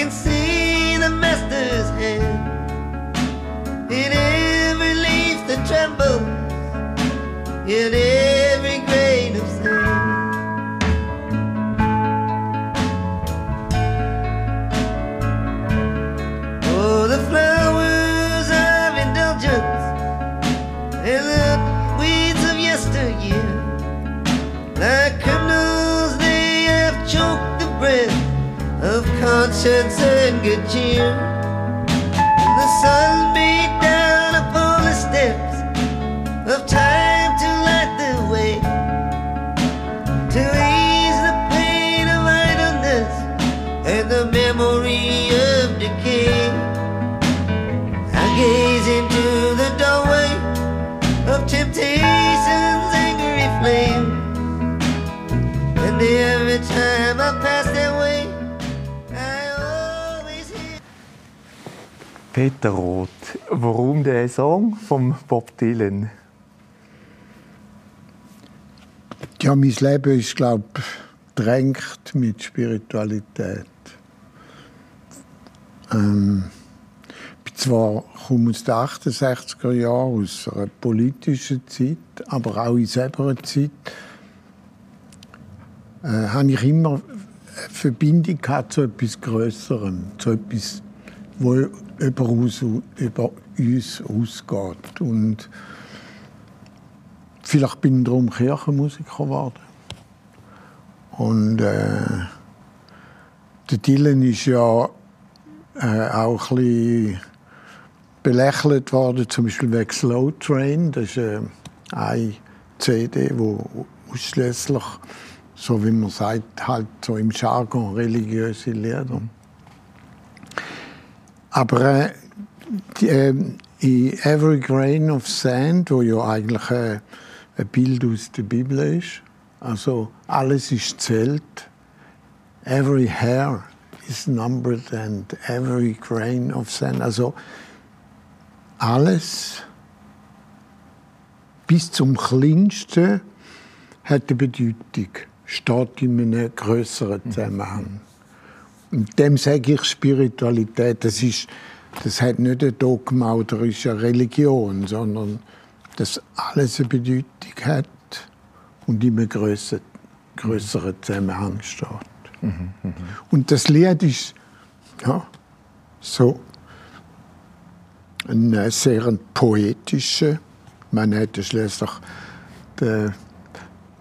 can see and Peter Roth, warum der Song von Bob Dylan? Ja, mein Leben ist, glaube ich, drängt mit Spiritualität. Ähm, ich bin zwar komme aus den 68er Jahren, aus einer politischen Zeit, aber auch in selber Zeit äh, habe ich immer eine Verbindung gehabt zu etwas Größerem, zu etwas, wo über uns, über uns ausgeht. Und vielleicht bin ich darum Kirchenmusiker geworden. Und äh, der Dylan ist ja äh, auch ein bisschen belächelt worden, zum Beispiel wegen Slow Train. Das ist äh, eine CD, wo ausschließlich, so wie man sagt, halt so im Jargon religiöse Lieder. Aber äh, die, äh, in Every Grain of Sand, wo ja eigentlich äh, ein Bild aus der Bibel ist, also alles ist zählt, every hair is numbered and every grain of sand, also alles bis zum Kleinsten hat eine Bedeutung, steht in einem größeren Zusammenhang. Dem sage ich Spiritualität. Das, ist, das hat nicht ein Dogma oder ist eine Religion, sondern dass alles eine Bedeutung hat und in einem grösseren, grösseren Zusammenhang steht. Und das Lied ist ja, so ein sehr poetischer. Man hätte schließlich den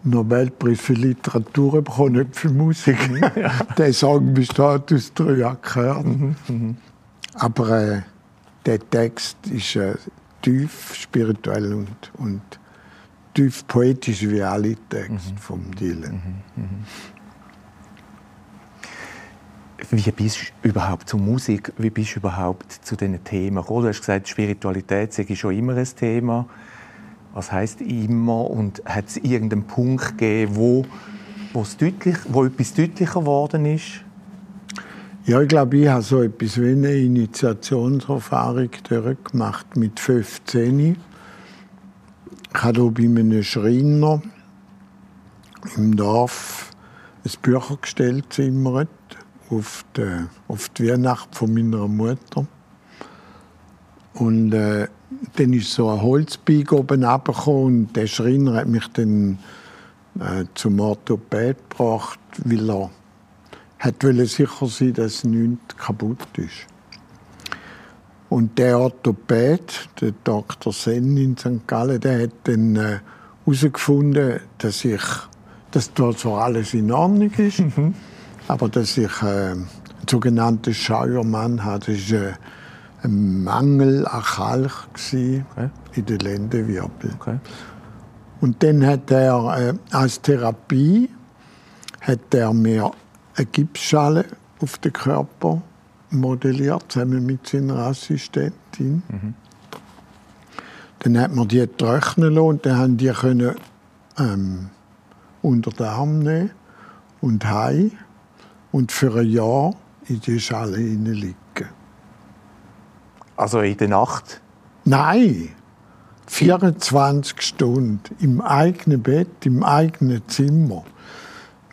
Nobelpreis für Literatur bekommen, nicht für Musik. der Song besteht aus drei Akkorden. Aber äh, der Text ist äh, tief spirituell und, und tief poetisch wie alle Texte vom Dylan. Wie bist du überhaupt zur Musik? Wie bist du überhaupt zu diesen Themen gekommen? Du hast gesagt, Spiritualität sei schon immer ein Thema. Was heißt immer? Und hat es irgendeinen Punkt gegeben, wo, deutlich, wo etwas deutlicher geworden ist? Ja, ich glaube, ich habe so etwas wie eine Initiationserfahrung durchgemacht mit 15. Ich habe bei einem Schreiner im Dorf ein Büchergestell gezimmert auf die, auf die Weihnacht von meiner Mutter. Und äh, dann ist so ein Holzbeig oben runtergekommen und der Schreiner hat mich dann äh, zum Orthopäd gebracht, weil er hat sicher sein, dass nichts kaputt ist. Und der Orthopäd, der Dr. Senn in St. Gallen, der hat dann herausgefunden, äh, dass ich dass dort so alles in Ordnung ist. Aber dass ich äh, einen sogenannten Scheuermann hatte, das war äh, Mangel an Kalk Okay. in den Lendenwirbel. Okay. Und dann hat er äh, als Therapie hat er mir eine Gipsschale auf den Körper modelliert, zusammen mit seiner Assistentin. Dann hat man die trocknen lassen und dann haben die können, ähm, unter den Arm nehmen und heim und für ein Jahr in die Schale liegen. Also in der Nacht? Nein, 24 Stunden im eigenen Bett, im eigenen Zimmer.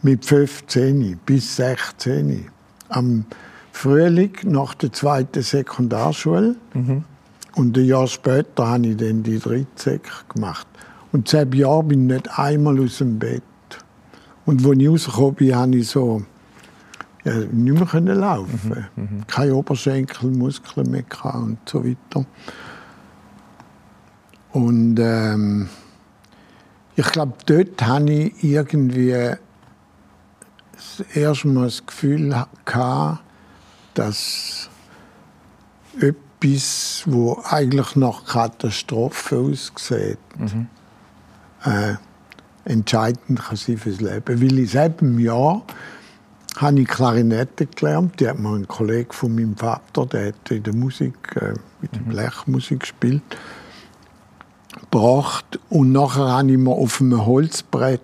Mit 15 bis 16. Am Frühling nach der zweiten Sekundarschule. Und ein Jahr später habe ich dann die dritte gemacht. Und seit Jahr bin ich nicht einmal aus dem Bett. Und als ich rausgekommen bin, habe ich so ja, nicht mehr können laufen. Keine Oberschenkelmuskeln mehr und so weiter. Und ähm, ich glaube, dort hatte ich irgendwie das erste Mal das Gefühl gehabt, dass etwas, wo eigentlich nach Katastrophe aussieht, äh, entscheidend kann sein fürs Leben. Weil in selben Jahr habe ich Klarinette gelernt. Die hat mir ein Kollege von meinem Vater, der hat in der Musik, äh, mit der Blechmusik gespielt, gebracht. Und nachher habe ich mir auf einem Holzbrett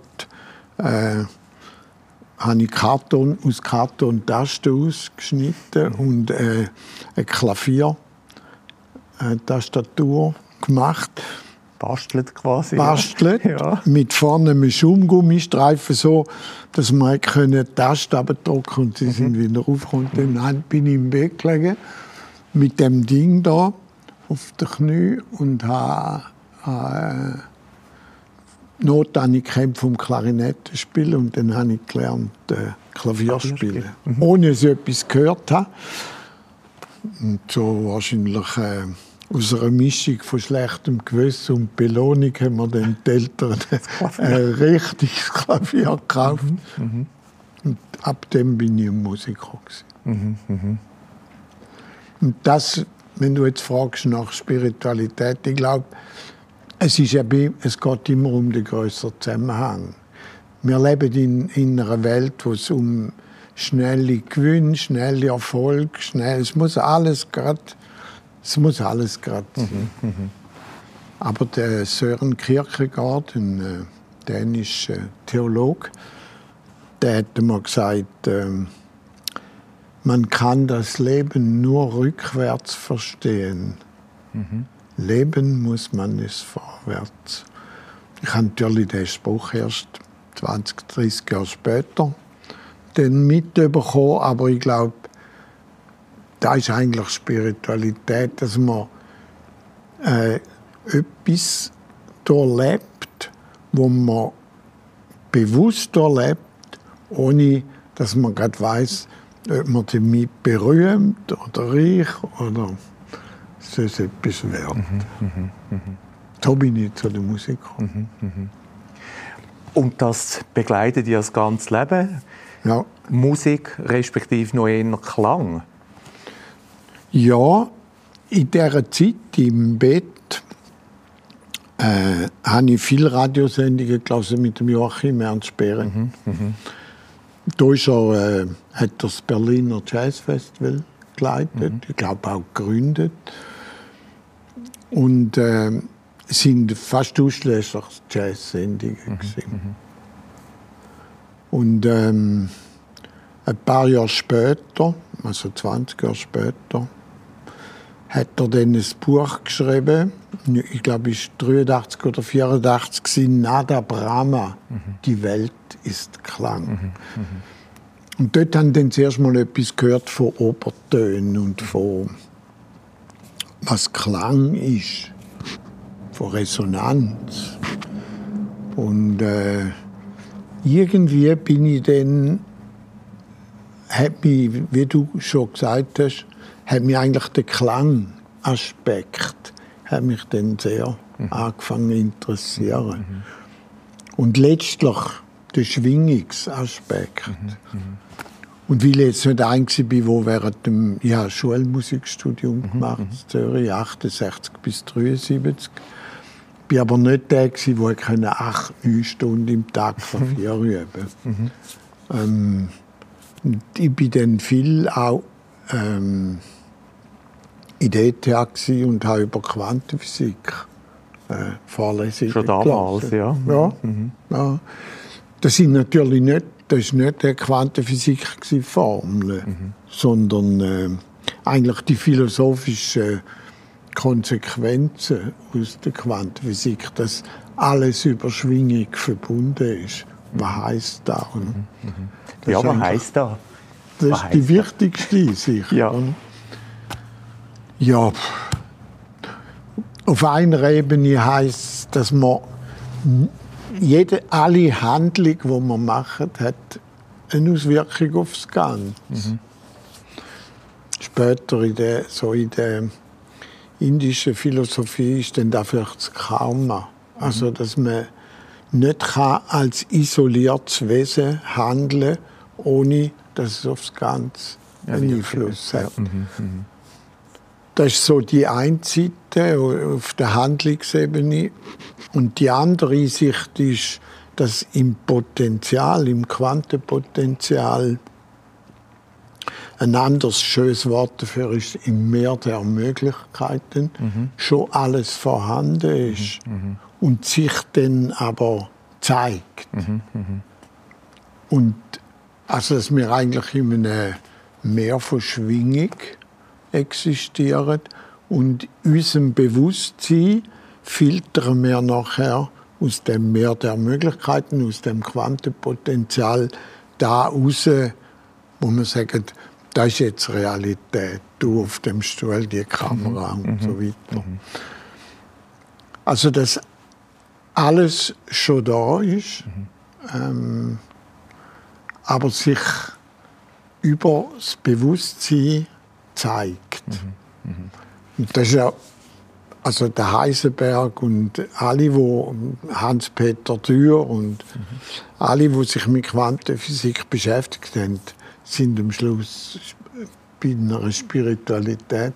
äh, habe ich Karton, aus Karton Tasten ausgeschnitten und äh, eine Klavier, äh, Tastatur gemacht Bastelt quasi. bastelt, Ja. mit vorne einem Schaumgummistreifen so, dass man können die Tasten abdrücken und sie sind wieder aufgekommen. Dann bin ich im Bett gelegen mit dem Ding da auf den Knie und habe äh, Not habe ich gekämpft vom Klarinette spielen und dann habe ich gelernt äh, Klavier spielen, ohne dass ich etwas gehört habe. Und so wahrscheinlich äh, aus einer Mischung von schlechtem Gewissen und Belohnung haben wir die Eltern ein richtiges Klavier gekauft. Und ab dem bin ich ein Musiker. gewesen. Und das, wenn du jetzt fragst nach Spiritualität, ich glaube, es, ist eben, es geht immer um den größeren Zusammenhang. Wir leben in, in einer Welt, wo es um schnelle Gewinn, schnelle Erfolg, schnell, es muss alles gerade, es muss alles gerade sein. Aber der Sören Kierkegaard, ein äh, dänischer Theologe, der hat mal gesagt, ähm, man kann das Leben nur rückwärts verstehen. Leben muss man es vorwärts. Ich habe natürlich den Spruch erst 20, 30 Jahre später dann mitbekommen, aber ich glaube, da ist eigentlich Spiritualität, dass man äh, etwas erlebt, wo man bewusst erlebt, ohne dass man gerade weiß, ob man damit berühmt oder reich oder so etwas wird. So bin ich zu der Musik gekommen. Und das begleitet ihr das ganze Leben? Ja. Musik respektive noch eher Klang? Ja, in dieser Zeit im Bett äh, habe ich viele Radiosendungen gelesen mit dem Joachim Ernst Behren. Da ist er, äh, hat er das Berliner Jazzfestival geleitet, ich glaube auch gegründet. Und äh, es sind fast ausschließlich Jazz-Sendungen. gewesen. Und ähm, ein paar Jahre später, also 20 Jahre später, hat er dann ein Buch geschrieben, ich glaube, es war 83 oder 84, gewesen, Nada Brahma, die Welt ist Klang. Und dort haben dann zuerst mal etwas gehört von Obertönen und von was Klang ist, von Resonanz. Und äh, irgendwie bin ich dann, hat mich, wie du schon gesagt hast, hat mich eigentlich der Klangaspekt hat mich dann sehr angefangen zu interessieren. Und letztlich der Schwingungsaspekt. Und weil ich jetzt nicht ein war, wo während dem ja, Schulmusikstudium gemacht in Zürich, 68 bis 73, bin aber nicht der, gewesen, wo ich acht, neun Stunden im Tag Klavier üben. Konnte. Ähm, ich bin dann viel auch ähm, in der ETH und habe über Quantenphysik äh, Vorlesungen Schon damals, ja. Ja, ja. Das sind natürlich nicht, das ist nicht die Quantenphysik gewesen, Formeln, sondern äh, eigentlich die philosophischen Konsequenzen aus der Quantenphysik, dass alles über Schwingung verbunden ist. Was heißt das? Und das Ja, was heisst das? Das ist die wichtigste sicher. Ja. Ja. Auf einer Ebene heißt, dass man jede, alle Handlung, die man macht, hat eine Auswirkung aufs Ganze. Später in der, so in der indischen Philosophie ist dann dafür das Karma. Also, dass man nicht kann als isoliertes Wesen handeln ohne dass es aufs Ganze einen Einfluss hat. Das ist so die eine Seite auf der Handlungsebene. Und die andere Sicht ist, dass im Potenzial, im Quantenpotenzial, ein anderes schönes Wort dafür ist, im Meer der Möglichkeiten schon alles vorhanden ist und sich dann aber zeigt. Und also, dass wir eigentlich in einem Meer von Schwingung existieren und unserem Bewusstsein filtern wir nachher aus dem Meer der Möglichkeiten, aus dem Quantenpotenzial da raus, wo wir sagen, das ist jetzt Realität, du auf dem Stuhl, die Kamera und so weiter. Also, dass alles schon da ist, ähm, aber sich über das Bewusstsein zeigt. Und das ist ja, also der Heisenberg und alle, wo Hans-Peter Dürr und alle, die sich mit Quantenphysik beschäftigt haben, sind am Schluss bei einer Spiritualität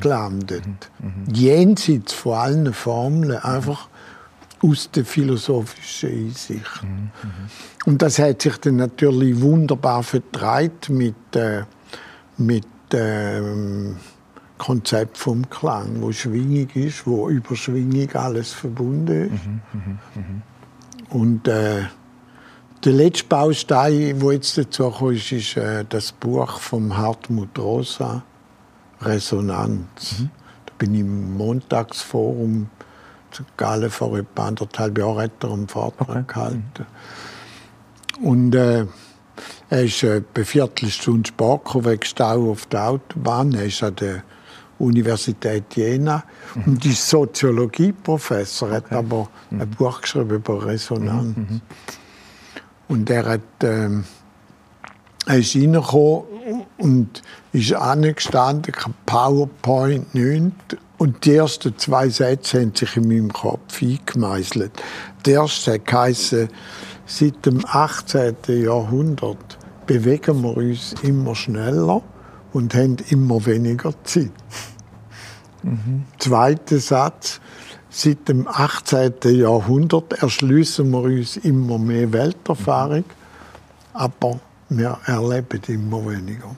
gelandet. Jenseits von allen Formeln, einfach aus der philosophischen Einsicht. Und das hat sich dann natürlich wunderbar vertreibt mit, äh, mit dem Konzept vom Klang, wo Schwingung ist, wo über Schwingung alles verbunden ist. Und äh, der letzte Baustein, wo jetzt dazu kommt, ist, ist äh, das Buch von Hartmut Rosa, Resonanz. Da bin ich im Montagsforum zu Gallen vor etwa anderthalb Jahren hat er einen Vortrag gehalten. Und äh, er ist etwa Viertelstunde spät gekommen, wegen Stau auf der Autobahn. Er ist an der Universität Jena und ist Soziologieprofessor, hat aber ein Buch geschrieben über Resonanz. Und er hat, ähm, er ist reingekommen und ist angestanden, PowerPoint, nichts. Und die ersten zwei Sätze haben sich in meinem Kopf eingemeißelt. Der erste hat geheißen, seit dem 18. Jahrhundert bewegen wir uns immer schneller und haben immer weniger Zeit. Zweiter Satz. Seit dem 18. Jahrhundert erschließen wir uns immer mehr Welterfahrung, aber wir erleben immer weniger.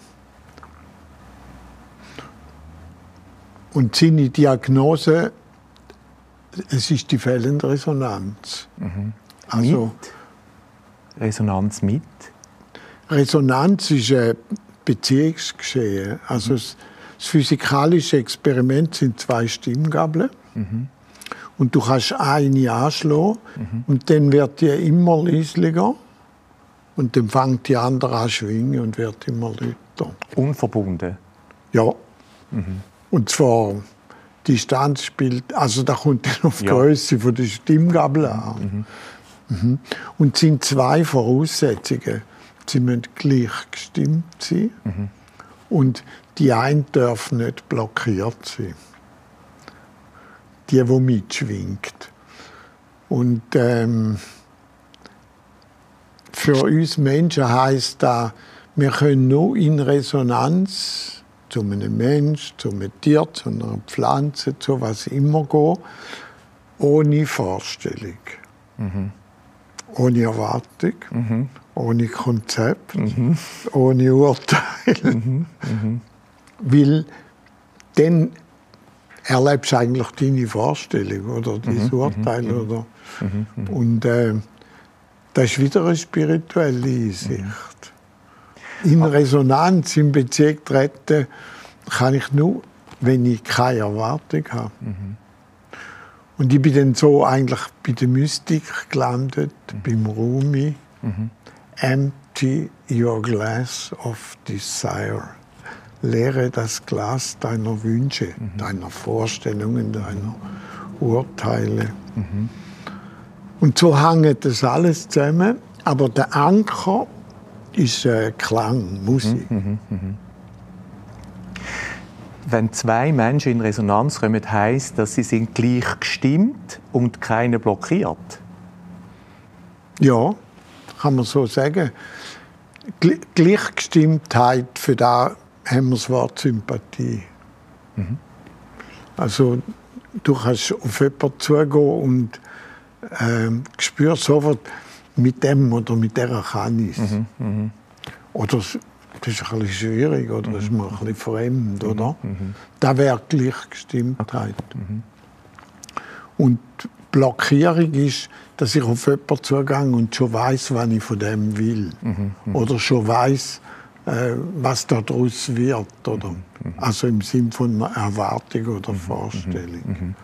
Und seine Diagnose, es ist die fehlende Resonanz. Also, Resonanz mit? Resonanz ist ein Beziehungsgeschehen. Also das, das physikalische Experiment sind zwei Stimmgabeln. Und du kannst eine anschlagen und dann wird die immer leislicher. Und dann fängt die andere an schwingen und wird immer lauter. Unverbunden. Ja. Und zwar Distanz spielt, also da kommt dann auf die Ja. Größe von der Stimmgabel an. Mhm. Und es sind zwei Voraussetzungen. Sie müssen gleich gestimmt sein und die eine darf nicht blockiert sein. Die, die mitschwingt. Und ähm, für uns Menschen heißt da, wir können nur in Resonanz zu einem Mensch, zu einem Tier, zu einer Pflanze, zu was immer gehen, ohne Vorstellung, ohne Erwartung, ohne Konzept, ohne Urteil. Weil dann erlebst du eigentlich deine Vorstellung oder? Dein Urteil. Oder, Und äh, das ist wieder eine spirituelle Einsicht. In Resonanz, in Beziehung treten, kann ich nur, wenn ich keine Erwartung habe. Und ich bin dann so eigentlich bei der Mystik gelandet, beim Rumi. Empty your glass of desire. Leere das Glas deiner Wünsche, deiner Vorstellungen, deiner Urteile. Und so hängt das alles zusammen. Aber der Anker ist äh, Klang, Musik. Wenn zwei Menschen in Resonanz kommen, heisst, dass sie sind gleich gestimmt und keiner blockiert. Ja, kann man so sagen. Gl- Gleichgestimmtheit, für da haben wir das Wort Sympathie. Also du kannst auf jemanden zugehen und ähm, spürst sofort, mit dem oder mit der kann ich es. Oder es- das ist ein bisschen schwierig oder das ist mir ein bisschen fremd, oder? Das wäre Gleichgestimmtheit. Und die Blockierung ist, dass ich auf jemanden zugehe und schon weiß, was ich von dem will. Oder schon weiß, äh, was daraus wird. Oder? Also im Sinn von einer Erwartung oder Vorstellung.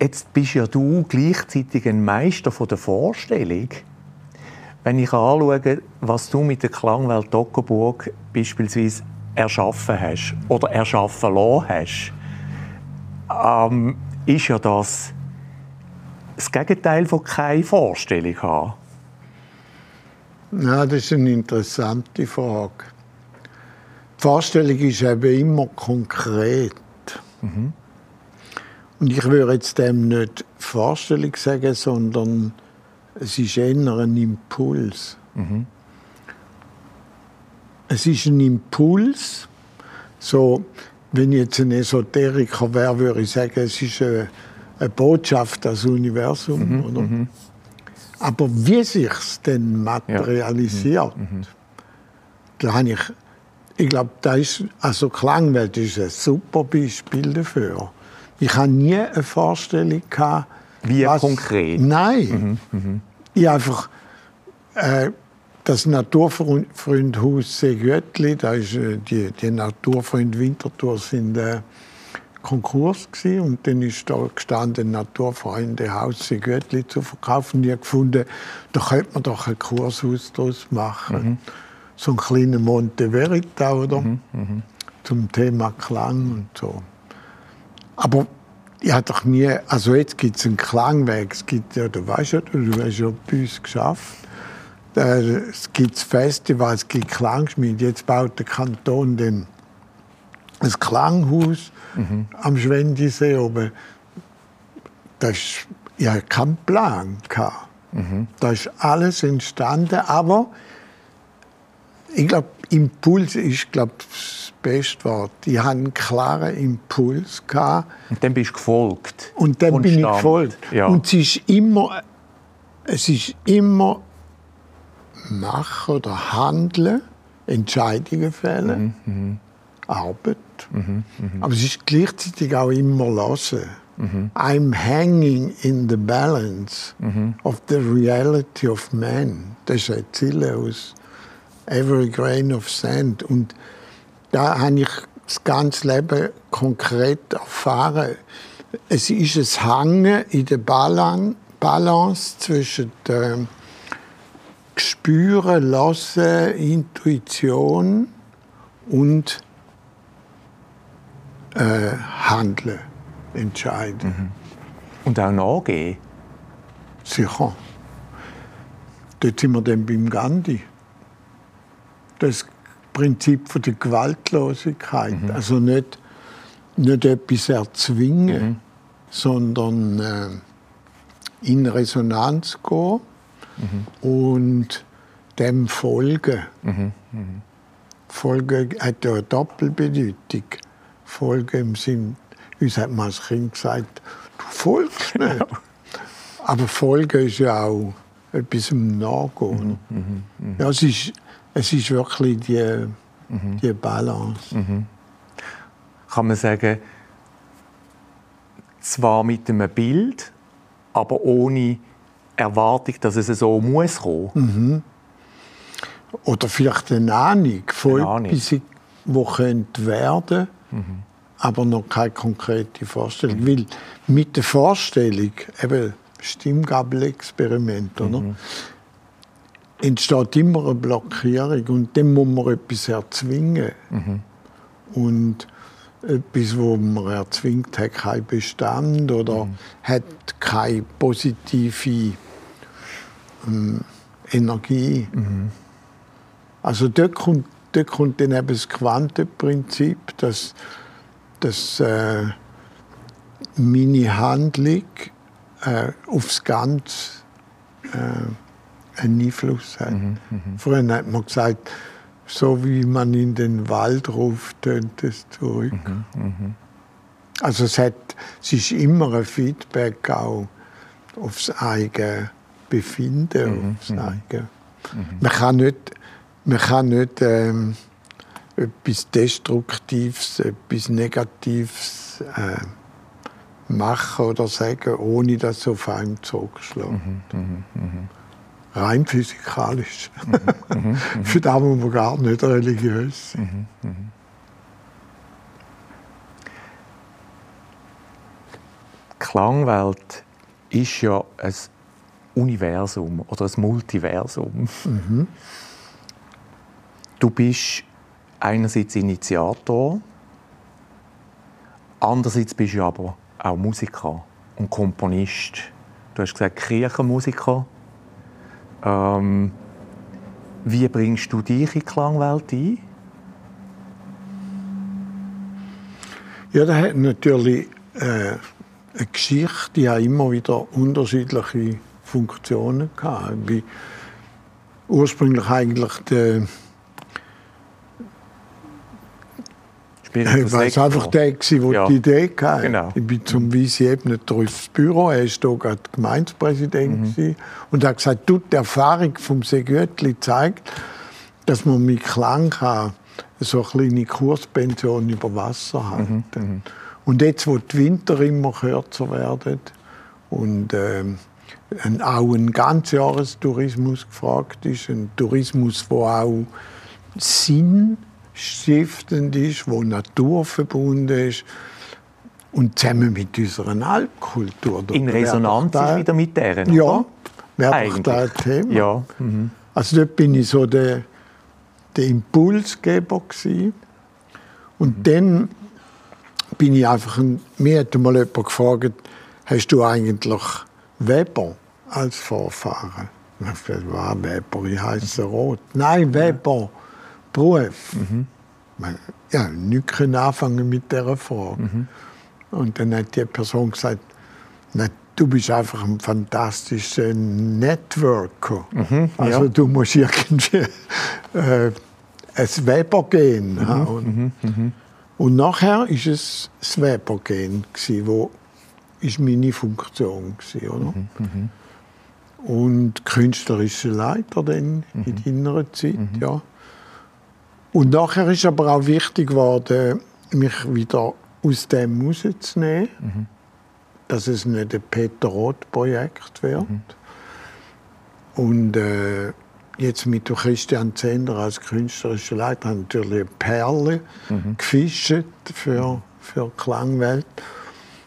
Jetzt bist ja du gleichzeitig ein Meister von der Vorstellung. Wenn ich anschaue, was du mit der Klangwelt Dockerburg beispielsweise erschaffen hast oder erschaffen lassen hast, ähm, ist ja das das Gegenteil von keine Vorstellung haben. Ja, das ist eine interessante Frage. Die Vorstellung ist eben immer konkret. Und ich würde jetzt dem nicht Vorstellung sagen, sondern es ist eher ein Impuls. Es ist ein Impuls. So, wenn ich jetzt ein Esoteriker wäre, würde ich sagen, es ist eine, eine Botschaft das Universum. Oder? Aber wie sich es dann materialisiert, da habe ich, ich glaube, da ist, also Klangwelt ist ein super Beispiel dafür. Ich habe nie eine Vorstellung gehabt, Wie konkret? Nein. Ich einfach äh, das Naturfreundhaus Seegöttli, da ist äh, die, die Naturfreund Winterthur sind äh, Konkurs gewesen, und dann ist da gestanden Naturfreunde Haus Seegöttli zu verkaufen. Ich habe gefunden, da könnte man doch ein Kurshaus daraus machen. So ein kleiner Monte Verita, oder? Zum Thema Klang und so. Aber ich habe doch nie, also jetzt gibt es einen Klangweg, es gibt ja, du weißt ja, du hast ja bei uns geschafft. Es gibt Festivals, es gibt Klangschmiede. Jetzt baut der Kanton den ein Klanghaus am Schwendisee oben. Das ist, ich hatte keinen Plan. gehabt. Da ist alles entstanden, aber ich glaube, Impuls ist glaub, das beste Wort. Ich hatte einen klaren Impuls. Gehabt. Und dann bist du gefolgt. Und dann bin ich gefolgt. Ja. Und es ist immer, es ist immer machen oder handeln, Entscheidungen fällen, Mhm, Arbeit. Aber es ist gleichzeitig auch immer lassen. I'm hanging in the balance Mhm. of the reality of man. Das ist eine Ziele aus Every Grain of Sand. Und da habe ich das ganze Leben konkret erfahren. Es ist ein Hangen in der Balan- Balance zwischen dem Spüren, Lassen, Intuition und äh, Handeln, Entscheiden. Und auch nachgehen. Sicher. Dort sind wir dann beim Gandhi. Das Prinzip von der Gewaltlosigkeit. Also nicht, nicht etwas erzwingen, sondern äh, in Resonanz gehen und dem folgen. Folgen hat ja eine Doppelbedeutung. Folgen im Sinn, uns hat man als Kind gesagt, du folgst nicht. Aber Folgen ist ja auch etwas im Nachgehen. Ja, es, ist, es ist wirklich die, die Balance. Kann man sagen, zwar mit einem Bild, aber ohne Erwartung, dass es so muss kommen. Oder vielleicht eine Ahnung von Eine Ahnung. etwas, was könnte werden aber noch keine konkrete Vorstellung. Weil mit der Vorstellung, eben Stimmgabelexperiment, oder? Entsteht immer eine Blockierung und dann muss man etwas erzwingen. Und etwas, wo man erzwingt, hat keinen Bestand oder hat keine positive ähm, Energie. Also dort kommt, dort kommt dann eben das Quantenprinzip, dass, dass äh, meine Handlung äh, aufs Ganze äh, einen Einfluss hat. Früher hat man gesagt, so wie man in den Wald ruft, tönt es zurück. Also es, hat, es ist immer ein Feedback auch aufs eigene Befinden, aufs eigene. Man kann nicht, man kann nicht ähm, etwas Destruktives, etwas Negatives äh, machen oder sagen, ohne dass es auf einen zurückschlägt. Rein physikalisch. Für das muss man gar nicht religiös sein. Die Klangwelt ist ja ein Universum oder ein Multiversum. Du bist einerseits Initiator, andererseits bist du aber auch Musiker und Komponist. Du hast gesagt Kirchenmusiker. Ähm, wie bringst du dich in die Klangwelt ein? Ja, das hat natürlich äh, eine Geschichte, die hat immer wieder unterschiedliche Funktionen gehabt. Ich bin ursprünglich eigentlich der, ich weiß einfach der, der Ja. die Idee hatte. Genau. Ich bin zum Weise Ebner ins Büro, er war hier gerade Gemeindepräsident gewesen, und er hat gesagt, du, die Erfahrung vom Segötli zeigt, dass man mit Klang kann so eine kleine Kurspension über Wasser halten. Und jetzt, wo die Winter immer kürzer werden und ein, auch ein Ganzjahrestourismus gefragt ist, ein Tourismus, der auch sinnstiftend ist, wo naturverbunden ist und zusammen mit unserer Alpkultur. In Resonanz da- ist wieder mit deren, Ja, oder? wäre doch da ein Thema. Ja. Also dort bin ich so der, der Impulsgeber gewesen. Und dann bin ich einfach, ein, mir hat mal jemand gefragt, hast du eigentlich Weber als Vorfahren? Ich habe gesagt, Weber, ich heiße Rot. Nein, Weber, Beruf. Man- Ja, nicht können anfangen mit dieser Frage. Und dann hat die Person gesagt, na, du bist einfach ein fantastischer Networker. also ja. du musst irgendwie äh, ein Weber-Gen haben. Und nachher ist es das Weber-Gen, wo ist meine Funktion gewesen, oder? Und künstlerische Leiter dann in deiner Zeit, ja. Und nachher ist aber auch wichtig geworden, mich wieder aus dem rauszunehmen, dass es nicht ein Peter Roth-Projekt wird. Und äh, jetzt mit Christian Zender als künstlerischer Leiter habe ich natürlich eine Perle gefischt für, für die Klangwelt.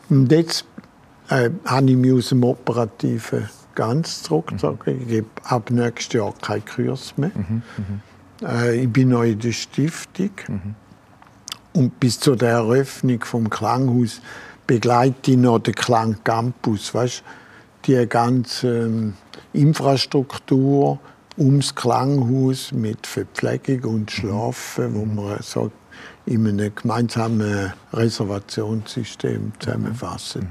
Und jetzt äh, habe ich mich aus dem Operativen ganz zurückgezogen. Ich gebe ab nächstes Jahr keinen Kurs mehr. Äh, ich bin noch in der Stiftung. Und bis zu der Eröffnung vom Klanghaus begleite ich noch den Klangcampus. Weißt, die ganze ähm, Infrastruktur ums Klanghaus mit Verpflegung und Schlafen, wo man so in einem gemeinsamen Reservationssystem zusammenfassen.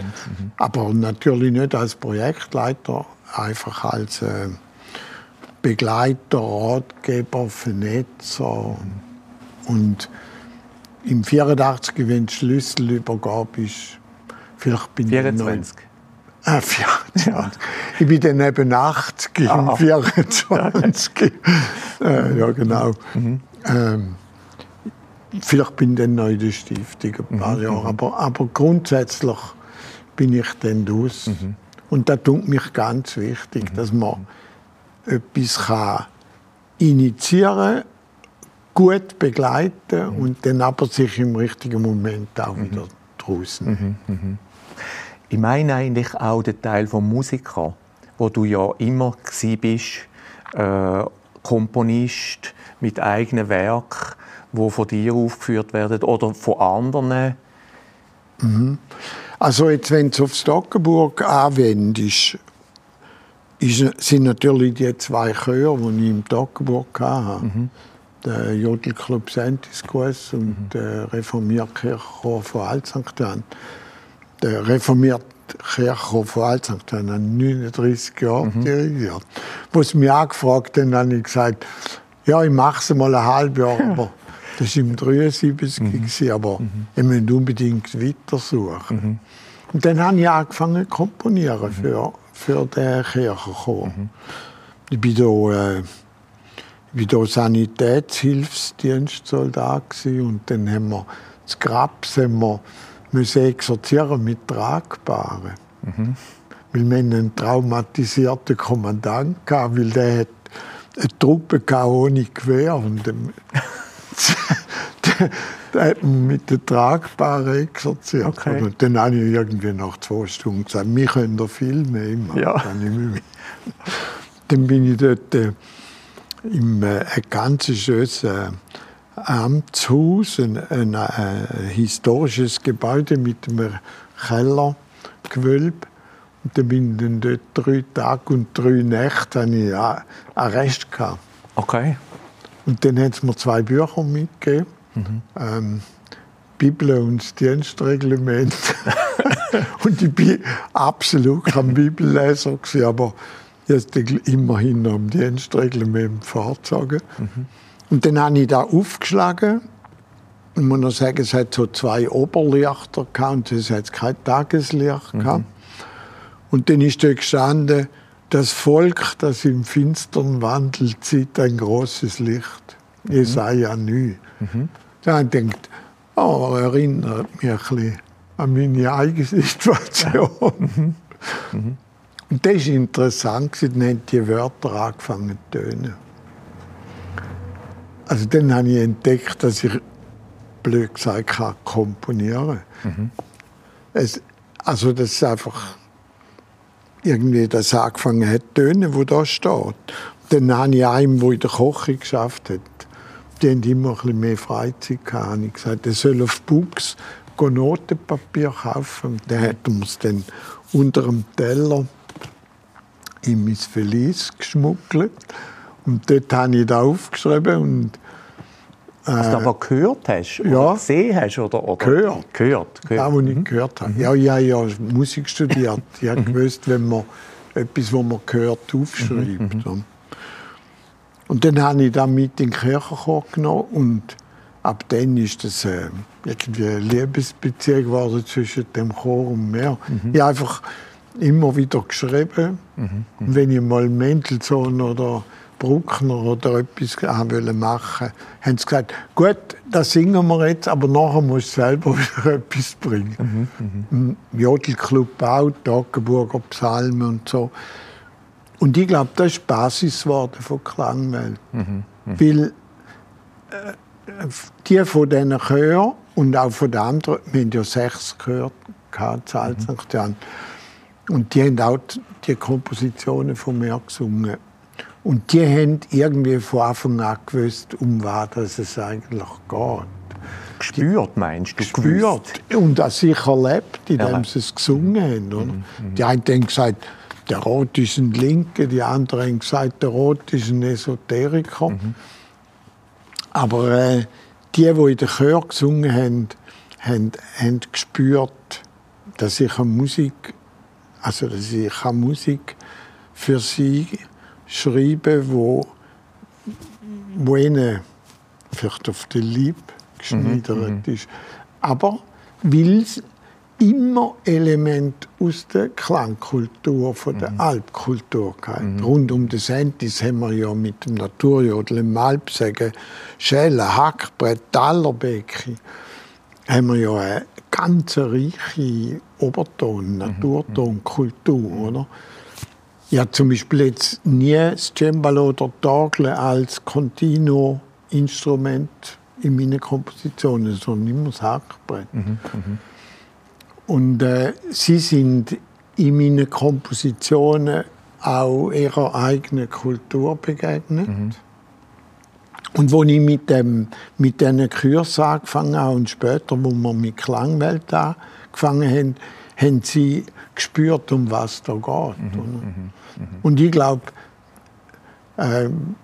Aber natürlich nicht als Projektleiter, einfach als äh, Begleiter, Ratgeber, Vernetzer. Und im 84, wenn die Schlüsselübergabe ist, vielleicht bin ich 24. Ah, 24. Ich bin dann eben 80 im Ah. 24. äh, ja, genau. Ähm, vielleicht bin ich dann noch in der Stiftung ein paar Jahre. Aber, aber grundsätzlich bin ich dann raus. Und das tut mich ganz wichtig, dass man etwas kann initiieren gut begleiten und dann aber sich im richtigen Moment auch wieder draußen. Ich meine eigentlich auch den Teil vom Musiker, wo du ja immer gsi bist, äh, Komponist mit eigenen Werk, wo von dir aufgeführt werden oder von anderen. Also jetzt, wenn du auf Stockenburg anwendest, ist, sind natürlich die zwei Chöre, die ich im Stockenburg hatte. Der Jodelclub Sentisquas und der Reformierkirchchor von Altsankthan. Der reformierte Kirchchor von Altsankthan hat 39 Jahre dirigiert. Wo sie mich angefragt haben, habe ich gesagt, ja, ich mache es mal ein halbes Jahr, aber das war im 73, gewesen, aber ich möchte unbedingt weitersuchen. Und dann habe ich angefangen zu komponieren für, für den Kirchenchor. Ich bin da, äh, ich bin da Sanitätshilfsdienstsoldat gewesen und dann haben wir das Grabs haben wir müssen exorzieren mit Tragbaren. Weil wir einen traumatisierten Kommandant hatten, weil der hat eine Truppe ohne Gewehr und dem, der hat man mit der Tragbaren exorziert. Okay. Und dann habe ich irgendwie nach zwei Stunden gesagt, wir können da viel mehr machen. Ja. Dann, bin ich dort äh, im äh, ein ganz schönes äh, Amtshaus, ein, ein, ein historisches Gebäude mit einem Kellergewölbe. Und dann bin ich dann dort drei Tage und drei Nächte habe ich A- Arrest gehabt. Okay. Und dann hat es mir zwei Bücher mitgegeben. Ähm, Bibel und Dienstreglement. und ich bin absolut kein Bibelleser, gewesen, aber jetzt immerhin im Dienstreglement vorgezogen. Und dann habe ich da aufgeschlagen. Ich muss noch sagen, es hat so zwei Oberlichter gehabt und es hat kein Tageslicht gehabt. Und dann ist da gestanden, das Volk, das im Finstern wandelt, sieht ein großes Licht. Jesaja 9. Da gedacht, oh, erinnert mich ein bisschen an meine eigene Situation. Und das war interessant, dann haben die Wörter angefangen zu tönen. Also dann habe ich entdeckt, dass ich, blöd gesagt, kann komponieren es, Also das ist einfach irgendwie das angefangen hat, zu tönen, wo da steht. Dann habe ich einem, der in der Küche geschafft hat, die haben immer ein bisschen mehr Freizeit gehabt. habe ich gesagt, er soll auf gehen Notenpapier kaufen. Und dann hat er es dann unter dem Teller in mein Verlies geschmuggelt. Und dort habe ich da aufgeschrieben und Was du aber gehört hast oder ja. gesehen hast oder, oder Gehört. gehört, gehört. wo ich gehört habe. Ja, ja, ja, Musik studiert. Ich habe gewusst, wenn man etwas, was man hört, aufschreibt. ja. Und dann habe ich das mit in den Kirchenchor genommen und ab dann ist das äh, irgendwie eine Liebesbeziehung geworden zwischen dem Chor und mir. Ich habe einfach immer wieder geschrieben. Und wenn ich mal Mendelssohn oder Bruckner oder etwas haben wollen machen, haben sie gesagt, gut, das singen wir jetzt, aber nachher musst du selber wieder etwas bringen. Im Jodelclub auch, Toggenburger Psalmen und so. Und ich glaube, das ist die Basis geworden von Klangwelt. Weil äh, die von diesen Chören und auch von den anderen, wir haben ja sechs gehört, St. Jan, und die haben auch die- Kompositionen von mir gesungen. Und die haben irgendwie von Anfang an gewusst, um was das es eigentlich geht. Gespürt, meinst du? Gespürt und auch sich erlebt, indem Ja. sie es gesungen haben. Oder? Die einen haben gesagt, der Rot ist ein Linke, die anderen haben gesagt, der Rot ist ein Esoteriker. Aber äh, die, die in der Chör gesungen haben, haben, haben gespürt, dass ich eine Musik, also dass ich eine Musik für sie schreibe, wo, wo ihnen vielleicht auf die Liebe geschneidert Mhm, ist. Aber weil immer Element aus der Klangkultur, von Mhm. der Alpkultur gehabt. Rund um den Sentis haben wir ja mit dem Naturjodel im Alpsägen, Schellen, Hackbrett, Tallerbecken, haben wir ja eine ganz reiche Oberton, Naturtonkultur, oder? Ja, zum Beispiel jetzt nie das Cembalo oder Orgel als Continuo-Instrument in meinen Kompositionen, sondern immer das Hackbrett. Und äh, sie sind in meinen Kompositionen auch ihrer eigenen Kultur begegnet. Und wo ich mit, dem, mit diesen Kursen angefangen habe und später, wo wir mit Klangwelt angefangen haben, haben sie gespürt, um was da geht. oder? Und ich glaube, ähm,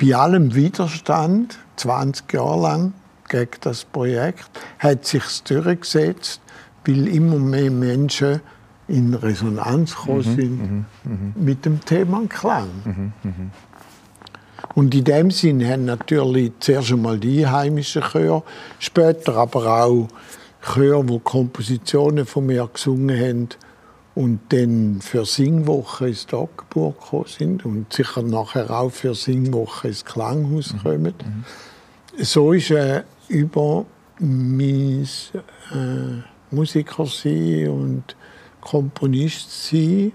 bei allem Widerstand, 20 Jahre lang gegen das Projekt, hat sich durchgesetzt, weil immer mehr Menschen in Resonanz gekommen sind mit dem Thema Klang. Und in dem Sinn haben natürlich zuerst einmal die einheimischen Chöre, später aber auch Chöre, die Kompositionen von mir gesungen haben und dann für Singwoche ins Tagbuch gekommen sind und sicher nachher auch für Singwoche ins Klanghaus kommen. So ist äh, über mein äh, Musiker sein und Komponist sein,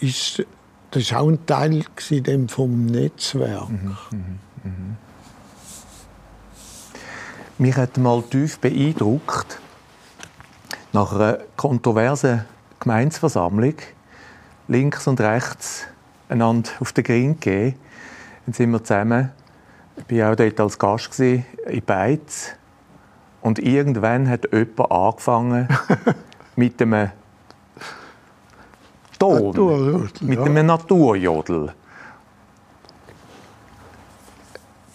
ist, das war auch ein Teil dem vom Netzwerk. Mich hat mal tief beeindruckt, nach einer kontroversen Gemeinsversammlung links und rechts einander auf den Grind gegeben. Dann sind wir zusammen, ich war auch dort als Gast in Beiz. Und irgendwann hat jemand angefangen mit einem Ton, mit einem Naturjodel.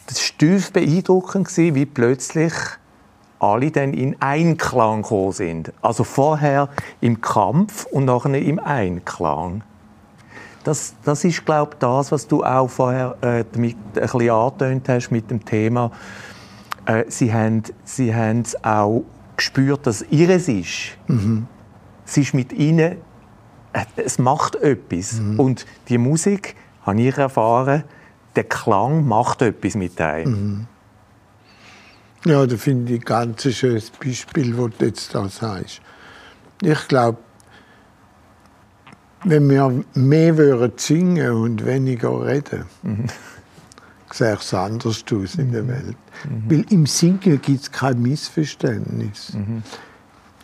Das war tief beeindruckend, wie plötzlich alle dann in Einklang gekommen sind. Also vorher im Kampf und nachher im Einklang. Das, das ist, glaube ich, das, was du auch vorher äh, damit ein bisschen angetönt hast mit dem Thema. Äh, sie haben sie haben es auch gespürt, dass ihres ist. Es ist mit ihnen, äh, es macht etwas. Und die Musik, habe ich erfahren, der Klang macht etwas mit einem. Ja, da finde ich ein ganz schönes Beispiel, das du jetzt da sagst. Ich glaube, wenn wir mehr würden singen und weniger reden, es anders aus in der Welt. Weil im Singen gibt es kein Missverständnis.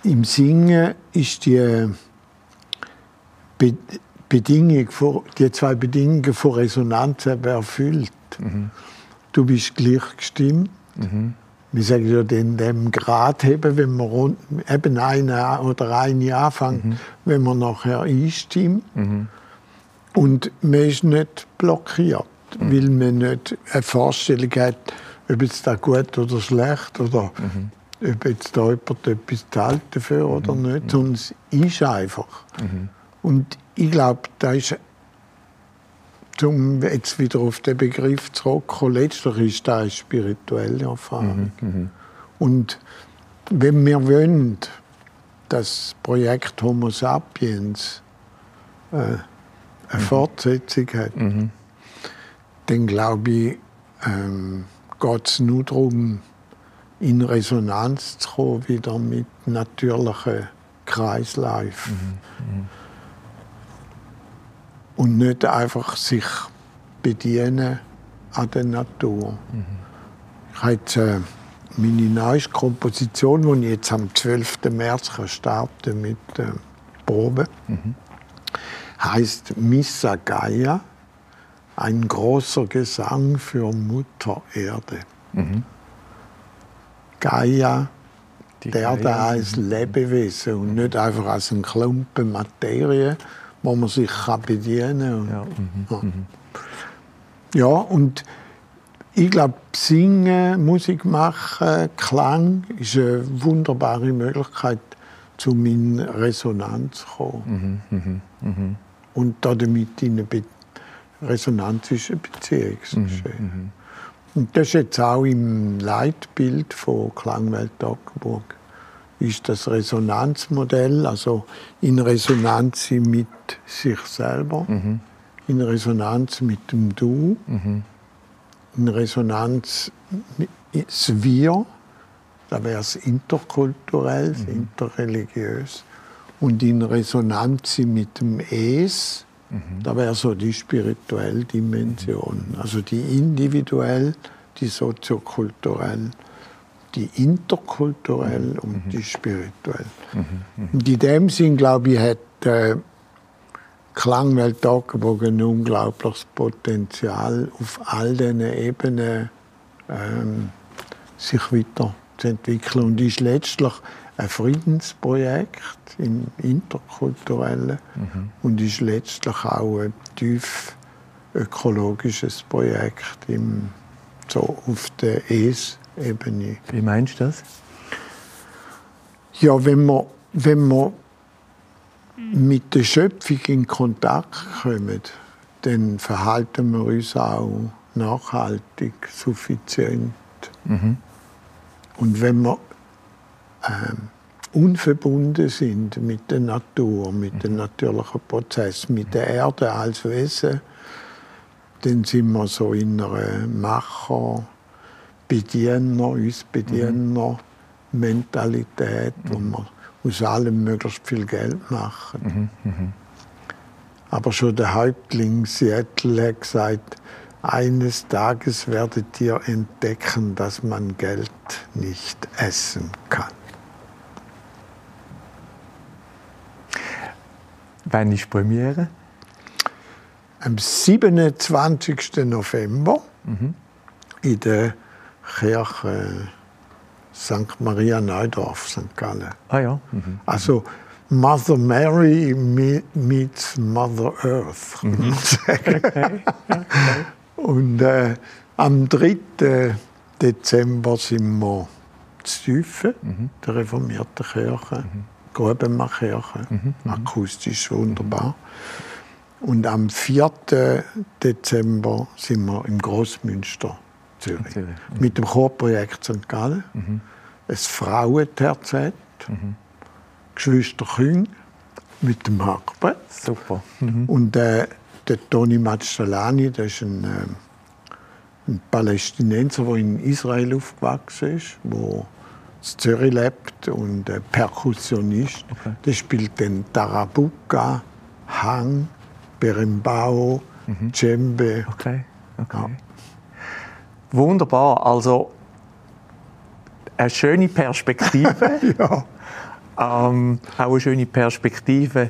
Im Singen ist die Be Bedingung die zwei Bedingungen von Resonanz erfüllt. Du bist gleich gestimmt. Wir sagen ja in dem Grad heben, wenn man rund, eben eine oder eine anfängt, wenn man nachher einstimmt. Und man ist nicht blockiert, weil man nicht eine Vorstellung hat, ob jetzt da gut oder schlecht oder ob jetzt da jemand etwas zahlt dafür oder nicht, sondern es ist einfach. Und ich glaube, da ist um jetzt wieder auf den Begriff zurückzukommen, letztlich ist das eine spirituelle Erfahrung. Und wenn wir wollen, das Projekt Homo sapiens äh, eine Fortsetzung hat, dann glaube ich, ähm, geht es nur darum, in Resonanz zu kommen wieder mit natürlichen Kreisläufen und nicht einfach sich bedienen an der Natur. Ich habe jetzt äh, meine neueste Komposition, die ich jetzt am 12. März starten mit äh, Probe, heißt Missa Gaia, ein großer Gesang für Mutter Erde. Gaia, Die Erde Gaia. als Lebewesen und nicht einfach als ein Klumpen Materie, wo man sich kann bedienen kann. Ja, mhm. Ja. ja, und ich glaube, Singen, Musik machen, Klang ist eine wunderbare Möglichkeit, um in Resonanz zu kommen. Mhm, Und damit in eine Resonanz ist ein Beziehungsgeschehen. Und das ist jetzt auch im Leitbild von Klangwelt Toggenburg ist das Resonanzmodell, also in Resonanz mit sich selber, in Resonanz mit dem Du, in Resonanz mit das Wir, da wäre es interkulturell, interreligiös, und in Resonanz mit dem Es, da wäre so die spirituelle Dimension, also die individuell, die soziokulturell, die interkulturell und die spirituell. Und in dem Sinn, glaube ich, hat äh, Klangwelt Toggenburg ein unglaubliches Potenzial, auf all diesen Ebenen ähm, sich weiterzuentwickeln. Und ist letztlich ein Friedensprojekt im Interkulturellen und ist letztlich auch ein tief ökologisches Projekt im, so auf der Es-Ebene. Wie meinst du das? Ja, wenn man, wenn man mit der Schöpfung in Kontakt kommen, dann verhalten wir uns auch nachhaltig, suffizient. Und wenn wir unverbunden sind mit der Natur, mit dem natürlichen Prozess, mit der Erde als Wesen, dann sind wir so in einer Macher, Bediener, uns Bediener Mentalität, wo wir aus allem möglichst viel Geld machen. Aber schon der Häuptling Seattle hat gesagt, eines Tages werdet ihr entdecken, dass man Geld nicht essen kann. Wann ist die Premiere? Am 27. November in der Kirche St. Maria Neudorf, St. Gallen. Ah ja. Mhm. Also Mother Mary me- meets Mother Earth, kann man sagen. Und äh, am 3. Dezember sind wir zu Tüfen, der reformierten Kirche, Grubenmachkirche, akustisch wunderbar. Und am 4. Dezember sind wir im Großmünster, Zürich, Zürich, mit dem Chorprojekt St. Gallen, ein Frauenterzett, Geschwister Küng mit dem Hackbrett. Super. Und äh, der Toni Mazzolani, das ist ein, ähm, ein Palästinenser, der in Israel aufgewachsen ist, der in Zürich lebt und äh, Perkussionist. Der spielt den Tarabuka, Hang, Berimbau, Djembe. Okay. okay. Wunderbar. Also eine schöne Perspektive. Ja. Ähm, auch eine schöne Perspektive. Äh,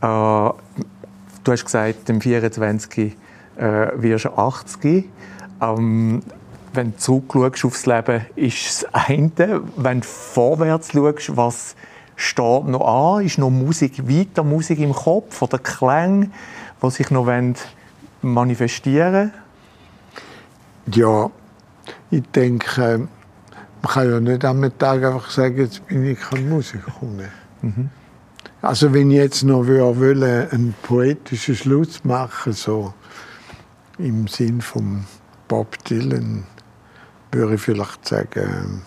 du hast gesagt, am 24. Äh, wirst du 80. Ähm, wenn du zurückschaust aufs Leben, ist das eine. Wenn du vorwärts schaust, was steht noch an? Ist noch Musik weiter, Musik im Kopf oder Klänge, die sich noch manifestieren Ja, ich denke, man kann ja nicht am Tag einfach sagen, jetzt bin ich kein Musiker mehr. Also wenn ich jetzt noch wollen, einen poetischen Schluss machen, so im Sinn von Bob Dylan, würde ich vielleicht sagen,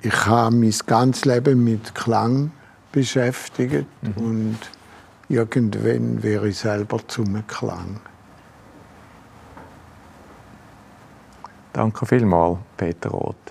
ich habe mein ganzes Leben mit Klang beschäftigt und irgendwann wäre ich selber zum Klang. Danke vielmals, Peter Roth.